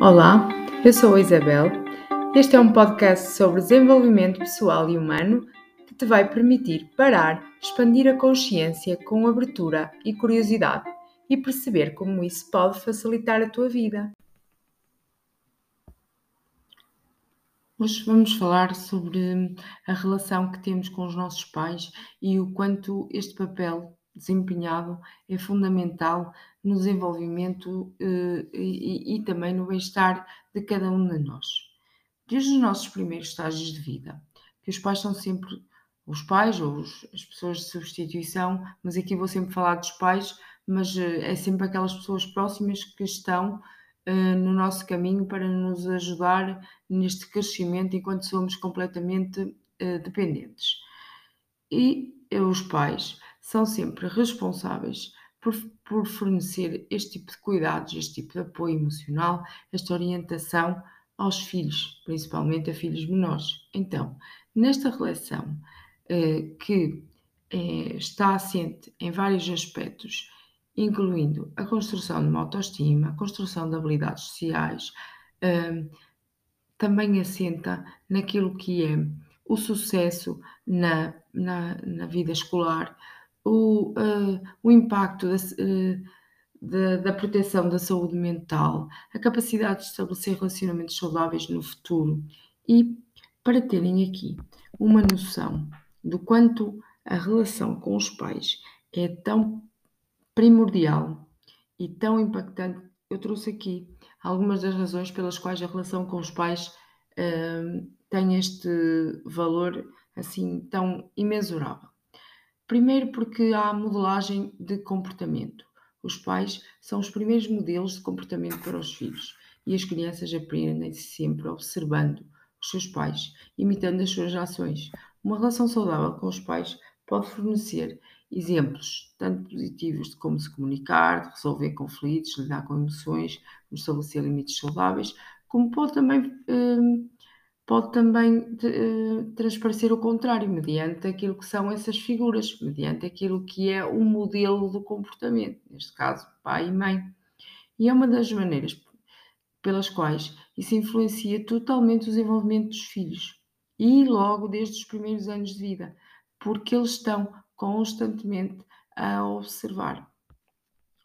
Olá, eu sou a Isabel. Este é um podcast sobre desenvolvimento pessoal e humano que te vai permitir parar, expandir a consciência com abertura e curiosidade e perceber como isso pode facilitar a tua vida. Hoje vamos falar sobre a relação que temos com os nossos pais e o quanto este papel desempenhado é fundamental no desenvolvimento eh, e, e, também no bem-estar de cada um de nós. Desde os nossos primeiros estágios de vida, que os pais são sempre os pais ou os, as pessoas de substituição, mas aqui vou sempre falar dos pais, mas eh, é sempre aquelas pessoas próximas que estão eh, no nosso caminho para nos ajudar neste crescimento enquanto somos completamente dependentes. E os pais são sempre responsáveis por, por, fornecer este tipo de cuidados, este tipo de apoio emocional, esta orientação aos filhos, principalmente a filhos menores. Então, nesta relação eh, que eh, está assente em vários aspectos, incluindo a construção de uma autoestima, a construção de habilidades sociais, eh, também assenta naquilo que é o sucesso na, na, na vida escolar, o, uh, o impacto da, uh, da, da, proteção da saúde mental, a capacidade de estabelecer relacionamentos saudáveis no futuro e para terem aqui uma noção do quanto a relação com os pais é tão primordial e tão impactante, eu trouxe aqui algumas das razões pelas quais a relação com os pais uh, tem este valor assim tão imensurável. Primeiro, porque há modelagem de comportamento. Os pais são os primeiros modelos de comportamento para os filhos e as crianças aprendem sempre observando os seus pais, imitando as suas ações. Uma relação saudável com os pais pode fornecer exemplos tanto positivos de como se comunicar, de resolver conflitos, lidar com emoções, estabelecer limites saudáveis, como pode também hum, pode também uh, transparecer o contrário, mediante aquilo que são essas figuras, mediante aquilo que é o modelo do comportamento, neste caso, pai e mãe. E é uma das maneiras pelas quais isso influencia totalmente o desenvolvimento dos filhos, e logo desde os primeiros anos de vida, porque eles estão constantemente a observar.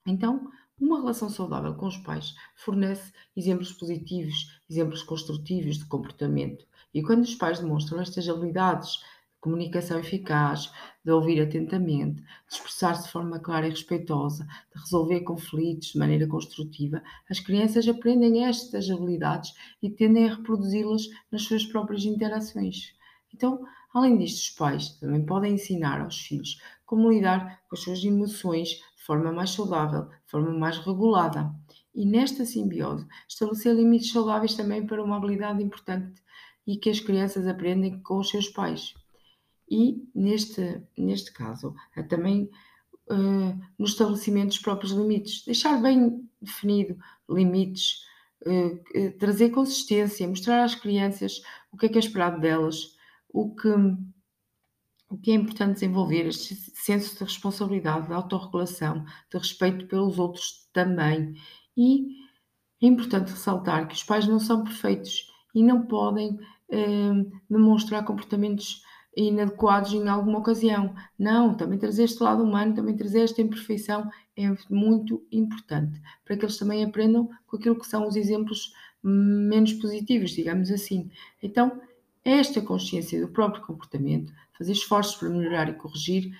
Então, uma relação saudável com os pais fornece exemplos positivos, exemplos construtivos de comportamento. E quando os pais demonstram estas habilidades de comunicação eficaz, de ouvir atentamente, de expressar-se de forma clara e respeitosa, de resolver conflitos de maneira construtiva, as crianças aprendem estas habilidades e tendem a reproduzi-las nas suas próprias interações. Então, além disto, os pais também podem ensinar aos filhos como lidar com as suas emoções de forma mais saudável, de forma mais regulada. E nesta simbiose, estabelecer limites saudáveis também para uma habilidade importante e que as crianças aprendem com os seus pais. E neste, neste caso, é também uh, no estabelecimento dos próprios limites, deixar bem definido limites, uh, trazer consistência, mostrar às crianças o que é que é esperado delas, o que o que é importante desenvolver este senso de responsabilidade, de autorregulação, de respeito pelos outros também. E é importante ressaltar que os pais não são perfeitos e não podem eh, demonstrar comportamentos inadequados em alguma ocasião. Não, também trazer este lado humano, também trazer esta imperfeição é muito importante para que eles também aprendam com aquilo que são os exemplos menos positivos, digamos assim. Então, esta consciência do próprio comportamento, fazer esforços para melhorar e corrigir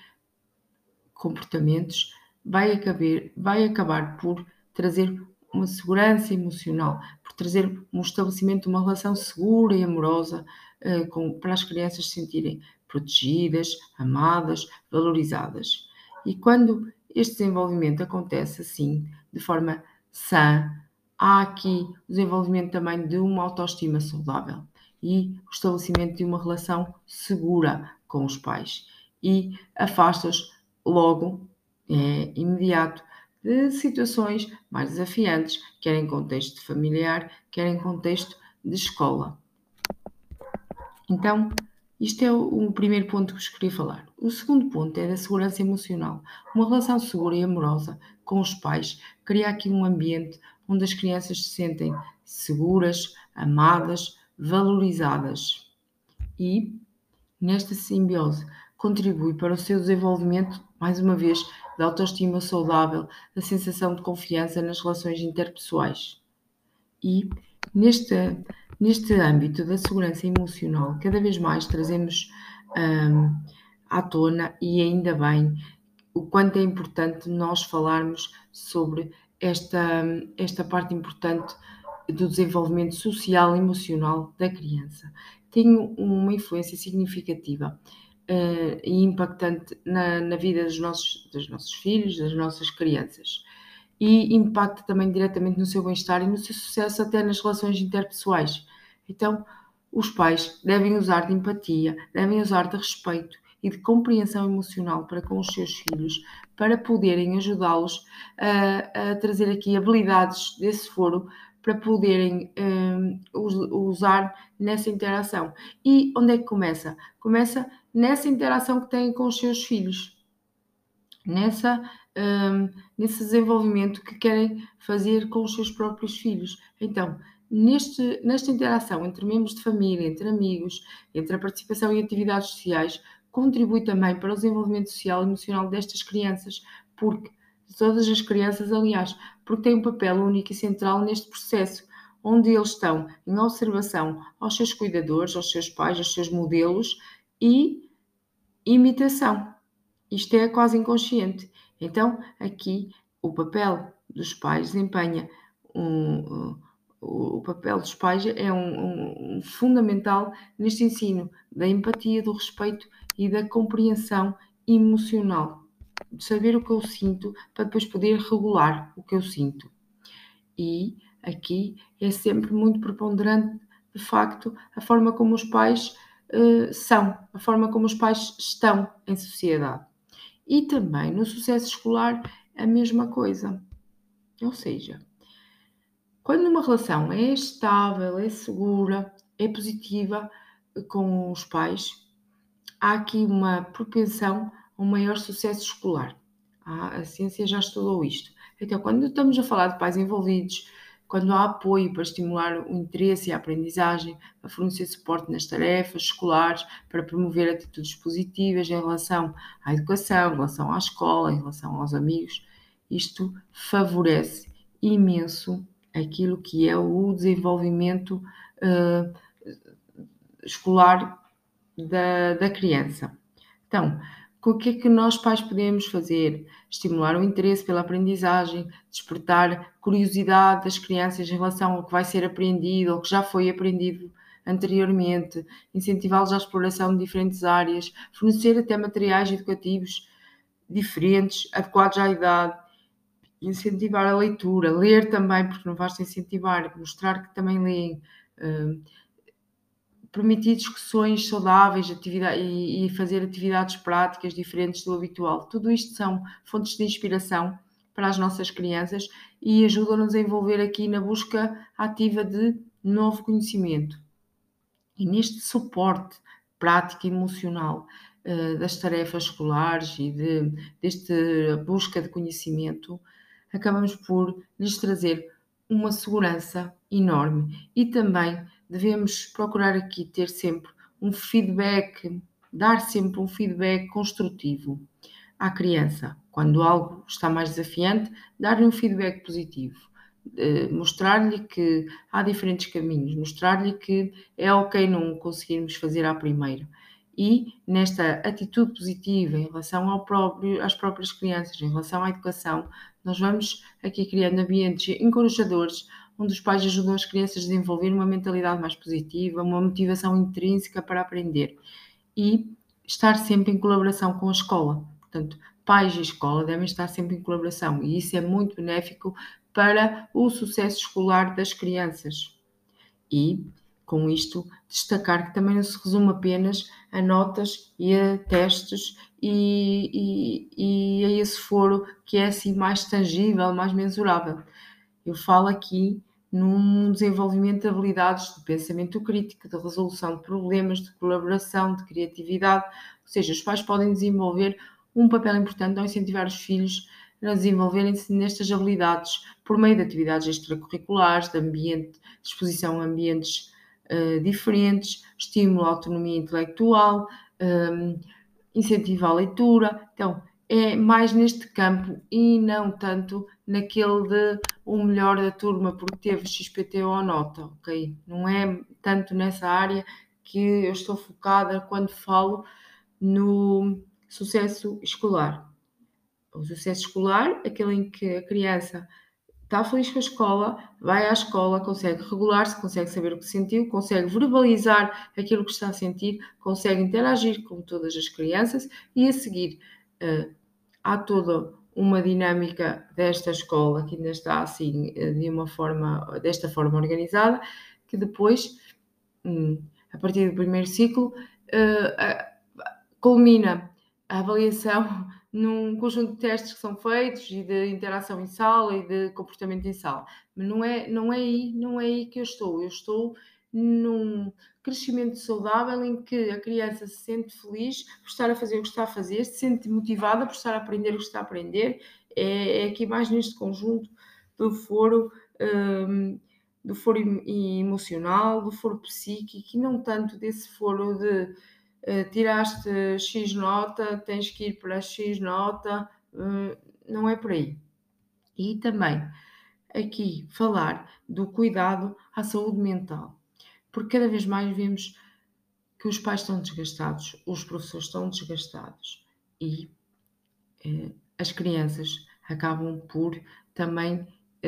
comportamentos, vai acabar, vai acabar por trazer uma segurança emocional, por trazer um estabelecimento de uma relação segura e amorosa uh, com, para as crianças se sentirem protegidas, amadas, valorizadas. E quando este desenvolvimento acontece assim, de forma sã, há aqui o desenvolvimento também de uma autoestima saudável e o estabelecimento de uma relação segura com os pais e afasta-os logo, é, imediato, de situações mais desafiantes, quer em contexto familiar, quer em contexto de escola. Então, Isto é o, primeiro ponto que vos queria falar. O segundo ponto é da segurança emocional. Uma relação segura e amorosa com os pais cria aqui um ambiente onde as crianças se sentem seguras, amadas, valorizadas. E, nesta simbiose, contribui para o seu desenvolvimento, mais uma vez, da autoestima saudável, da sensação de confiança nas relações interpessoais. E, neste, neste âmbito da segurança emocional, cada vez mais trazemos um, à tona, e ainda bem, o quanto é importante nós falarmos sobre esta, esta parte importante do desenvolvimento social e emocional da criança. Tem uma influência significativa uh, e impactante na, na vida dos nossos, dos nossos filhos, das nossas crianças. E impacta também diretamente no seu bem-estar e no seu sucesso, até nas relações interpessoais. Então, os pais devem usar de empatia, devem usar de respeito e de compreensão emocional para com os seus filhos, para poderem ajudá-los a, a, trazer aqui habilidades desse foro para poderem um, usar nessa interação. E onde é que começa? Começa nessa interação que têm com os seus filhos, nessa, um, nesse desenvolvimento que querem fazer com os seus próprios filhos. Então, neste, nesta interação entre membros de família, entre amigos, entre a participação em atividades sociais, contribui também para o desenvolvimento social e emocional destas crianças, porque de todas as crianças, aliás, porque têm um papel único e central neste processo, onde eles estão em observação aos seus cuidadores, aos seus pais, aos seus modelos e imitação. Isto é quase inconsciente. Então, aqui, o papel dos pais desempenha um, o papel dos pais é um, um, um, fundamental neste ensino da empatia, do respeito e da compreensão emocional, de saber o que eu sinto para depois poder regular o que eu sinto. E aqui é sempre muito preponderante, de facto, a forma como os pais uh, são, a forma como os pais estão em sociedade. E também no sucesso escolar, a mesma coisa. Ou seja, quando uma relação é estável, é segura, é positiva com os pais, há aqui uma propensão um maior sucesso escolar. A ciência já estudou isto. Então, quando estamos a falar de pais envolvidos, quando há apoio para estimular o interesse e a aprendizagem, para fornecer suporte nas tarefas escolares, para promover atitudes positivas em relação à educação, em relação à escola, em relação aos amigos, isto favorece imenso aquilo que é o desenvolvimento uh, escolar da, da criança. Então, o que é que nós pais podemos fazer? Estimular o interesse pela aprendizagem, despertar curiosidade das crianças em relação ao que vai ser aprendido ou que já foi aprendido anteriormente, incentivá-los à exploração de diferentes áreas, fornecer até materiais educativos diferentes, adequados à idade, incentivar a leitura, ler também, porque não basta incentivar, mostrar que também leem. Permitir discussões saudáveis atividade, e, e, fazer atividades práticas diferentes do habitual. Tudo isto são fontes de inspiração para as nossas crianças e ajudam-nos a envolver aqui na busca ativa de novo conhecimento. E neste suporte prático e emocional uh, das tarefas escolares e de, desta busca de conhecimento, acabamos por lhes trazer uma segurança enorme e também devemos procurar aqui ter sempre um feedback, dar sempre um feedback construtivo à criança. Quando algo está mais desafiante, dar-lhe um feedback positivo. mostrar-lhe que há diferentes caminhos, mostrar-lhe que é ok não conseguirmos fazer à primeira. E nesta atitude positiva em relação ao próprio, às próprias crianças, em relação à educação, nós vamos aqui criando ambientes encorajadores onde os pais ajudam as crianças a desenvolver uma mentalidade mais positiva, uma motivação intrínseca para aprender e estar sempre em colaboração com a escola. Portanto, pais e escola devem estar sempre em colaboração e isso é muito benéfico para o sucesso escolar das crianças. E, com isto, destacar que também não se resume apenas a notas e a testes e, e, e a esse foro que é assim mais tangível, mais mensurável. Eu falo aqui num desenvolvimento de habilidades de pensamento crítico, de resolução de problemas, de colaboração, de criatividade. Ou seja, os pais podem desenvolver um papel importante ao incentivar os filhos a desenvolverem-se nestas habilidades por meio de atividades extracurriculares, de ambiente, de exposição a ambientes uh, diferentes, estímulo à autonomia intelectual, um, incentivo à leitura. Então, é mais neste campo e não tanto naquele de o melhor da turma porque teve XPT ou nota, ok? Não é tanto nessa área que eu estou focada quando falo no sucesso escolar. O sucesso escolar, aquele em que a criança está feliz com a escola, vai à escola, consegue regular-se, consegue saber o que sentiu, consegue verbalizar aquilo que está a sentir, consegue interagir com todas as crianças e a seguir uh, há toda uma dinâmica desta escola que ainda está assim eh, de uma forma desta forma organizada que depois hum, a partir do primeiro ciclo uh, culmina a avaliação num conjunto de testes que são feitos e de interação em sala e de comportamento em sala. Mas não é, não é aí, não é aí que eu estou. Eu estou num crescimento saudável em que a criança se sente feliz por estar a fazer o que está a fazer, se sente motivada por estar a aprender o que está a aprender. É, é aqui mais neste conjunto do foro, um, do foro emocional, do foro psíquico e não tanto desse foro de eh, tiraste X nota, tens que ir para X nota, uh, não é por aí. E também aqui falar do cuidado à saúde mental, porque cada vez mais vemos que os pais estão desgastados, os professores estão desgastados e uh, as crianças acabam por também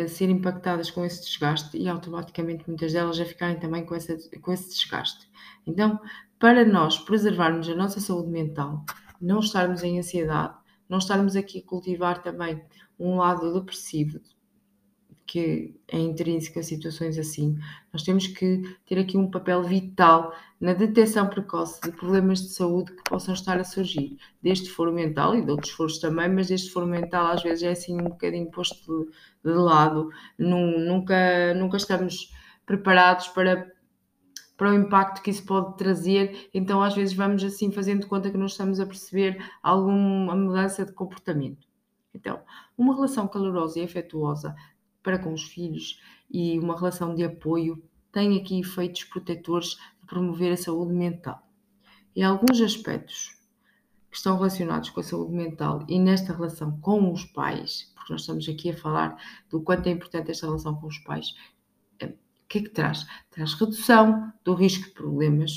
ser impactadas com esse desgaste e automaticamente muitas delas já ficarem também com, essa, com esse desgaste. Então, para nós preservarmos a nossa saúde mental, não estarmos em ansiedade, não estarmos aqui a cultivar também um lado depressivo, que é intrínseco a situações assim, nós temos que ter aqui um papel vital na detecção precoce de problemas de saúde que possam estar a surgir, deste foro mental e de outros foros também, mas este foro mental às vezes é assim um bocadinho posto de, de lado, nunca, nunca estamos preparados para para o impacto que isso pode trazer, então às vezes vamos assim fazendo conta que não estamos a perceber alguma mudança de comportamento. Então, uma relação calorosa e afetuosa para com os filhos e uma relação de apoio tem aqui efeitos protetores de promover a saúde mental. E alguns aspectos que estão relacionados com a saúde mental e nesta relação com os pais, porque nós estamos aqui a falar do quanto é importante esta relação com os pais, que é que traz? Traz redução do risco de problemas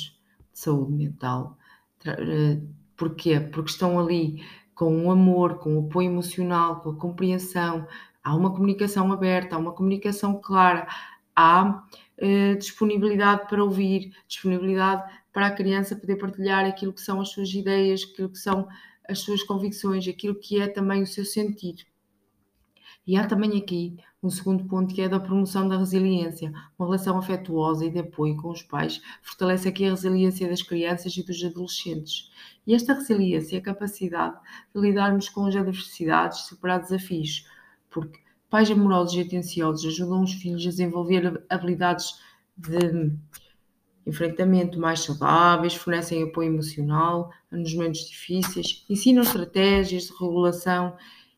de saúde mental. Eh, porquê? Porque estão ali com o amor, com o apoio emocional, com a compreensão, há uma comunicação aberta, há uma comunicação clara, há eh, disponibilidade para ouvir, disponibilidade para a criança poder partilhar aquilo que são as suas ideias, aquilo que são as suas convicções, aquilo que é também o seu sentido. E há também aqui um segundo ponto que é da promoção da resiliência. Uma relação afetuosa e de apoio com os pais fortalece aqui a resiliência das crianças e dos adolescentes. E esta resiliência é a capacidade de lidarmos com as adversidades, superar desafios, porque pais amorosos e atenciosos ajudam os filhos a desenvolver habilidades de enfrentamento mais saudáveis, fornecem apoio emocional nos momentos difíceis, ensinam estratégias de regulação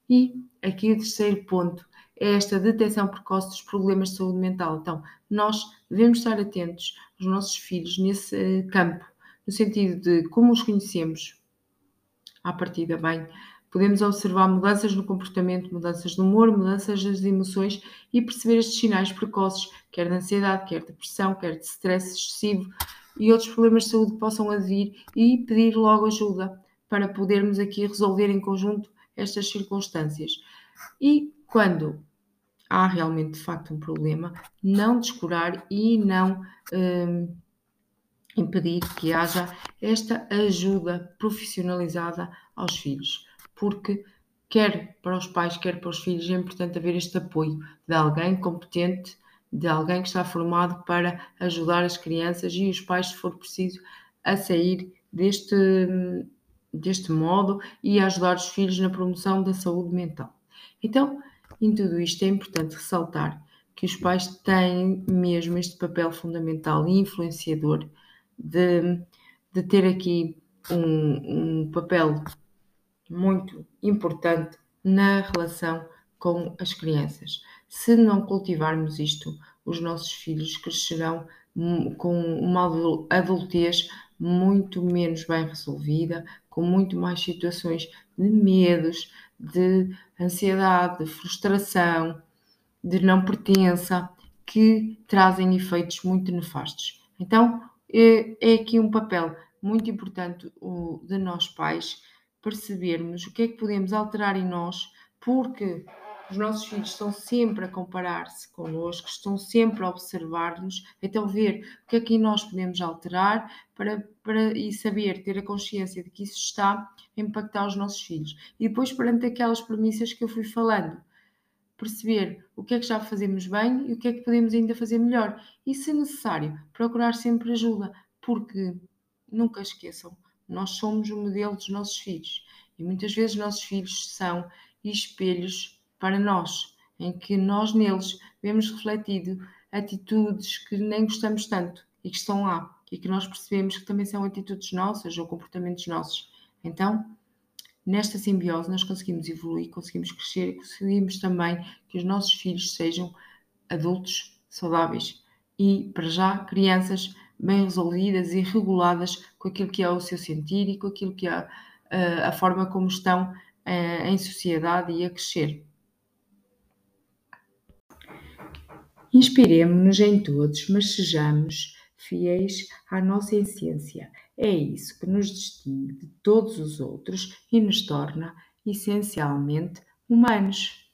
e aqui o terceiro ponto é esta detecção precoce dos problemas de saúde mental. Então, nós devemos estar atentos aos nossos filhos nesse campo, no sentido de como os conhecemos à partida bem, podemos observar mudanças no comportamento, mudanças no humor, mudanças das emoções e perceber estes sinais precoces, quer de ansiedade, quer de depressão, quer de stress excessivo e outros problemas de saúde que possam advir e pedir logo ajuda para podermos aqui resolver em conjunto estas circunstâncias. E quando há realmente de facto um problema, não descurar e não hum, impedir que haja esta ajuda profissionalizada aos filhos, porque quer para os pais, quer para os filhos é importante haver este apoio de alguém competente, de alguém que está formado para ajudar as crianças e os pais, se for preciso, a sair deste, deste modo e a ajudar os filhos na promoção da saúde mental. Então, em tudo isto é importante ressaltar que os pais têm mesmo este papel fundamental e influenciador de, de ter aqui um, um papel muito importante na relação com as crianças. Se não cultivarmos isto, os nossos filhos crescerão com uma adultez muito menos bem resolvida, com muito mais situações de medos, de ansiedade, de frustração, de não pertença, que trazem efeitos muito nefastos. Então, é, é aqui um papel muito importante de nós pais percebermos o que é que podemos alterar em nós, porque os nossos filhos estão sempre a comparar-se connosco, estão sempre a observar-nos, então ver o que é que nós podemos alterar para, para, e saber, ter a consciência de que isso está a impactar os nossos filhos. E depois, perante aquelas premissas que eu fui falando, perceber o que é que já fazemos bem e o que é que podemos ainda fazer melhor. E, se necessário, procurar sempre ajuda, porque nunca esqueçam, nós somos o modelo dos nossos filhos e muitas vezes nossos filhos são espelhos para nós, em que nós neles vemos refletido atitudes que nem gostamos tanto e que estão lá e que nós percebemos que também são atitudes nossas ou comportamentos nossos. Então, nesta simbiose, nós conseguimos evoluir, conseguimos crescer e conseguimos também que os nossos filhos sejam adultos saudáveis e, para já, crianças bem resolvidas e reguladas com aquilo que é o seu sentir e com aquilo que é uh, a forma como estão uh, em sociedade e a crescer. Inspiremos-nos em todos, mas sejamos fiéis à nossa essência. É isso que nos distingue de todos os outros e nos torna essencialmente humanos.